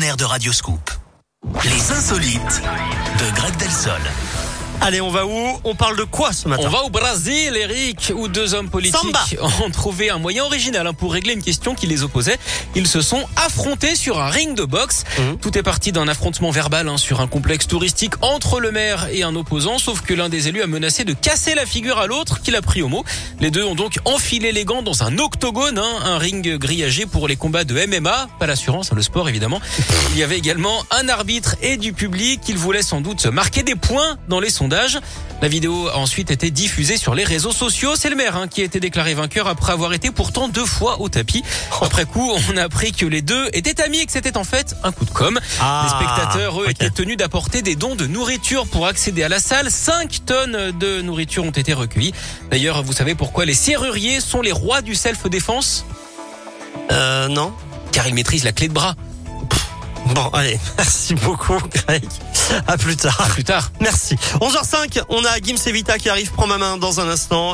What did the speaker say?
partenaire de Radioscoop. Les insolites de Greg Delsol. Allez, on va où On parle de quoi ce matin On va au Brésil, Eric, où deux hommes politiques Samba. ont trouvé un moyen original hein, pour régler une question qui les opposait. Ils se sont affrontés sur un ring de boxe. Mhm. Tout est parti d'un affrontement verbal hein, sur un complexe touristique entre le maire et un opposant, sauf que l'un des élus a menacé de casser la figure à l'autre, qui l'a pris au mot. Les deux ont donc enfilé les gants dans un octogone, hein, un ring grillagé pour les combats de MMA, pas l'assurance, hein, le sport évidemment. Il y avait également un arbitre et du public. Ils voulaient sans doute marquer des points dans les sondages. La vidéo a ensuite été diffusée sur les réseaux sociaux. C'est le maire hein, qui a été déclaré vainqueur après avoir été pourtant deux fois au tapis. Après coup, on a appris que les deux étaient amis et que c'était en fait un coup de com. Ah, les spectateurs, eux, étaient tenus d'apporter des dons de nourriture pour accéder à la salle. 5 tonnes de nourriture ont été recueillies. D'ailleurs, vous savez pourquoi les serruriers sont les rois du self-défense? Euh, non Car ils maîtrisent la clé de bras. Bon, allez, merci beaucoup, Greg. À plus tard. Plus tard. Merci. 11h05, on a Gims Evita qui arrive, prend ma main dans un instant.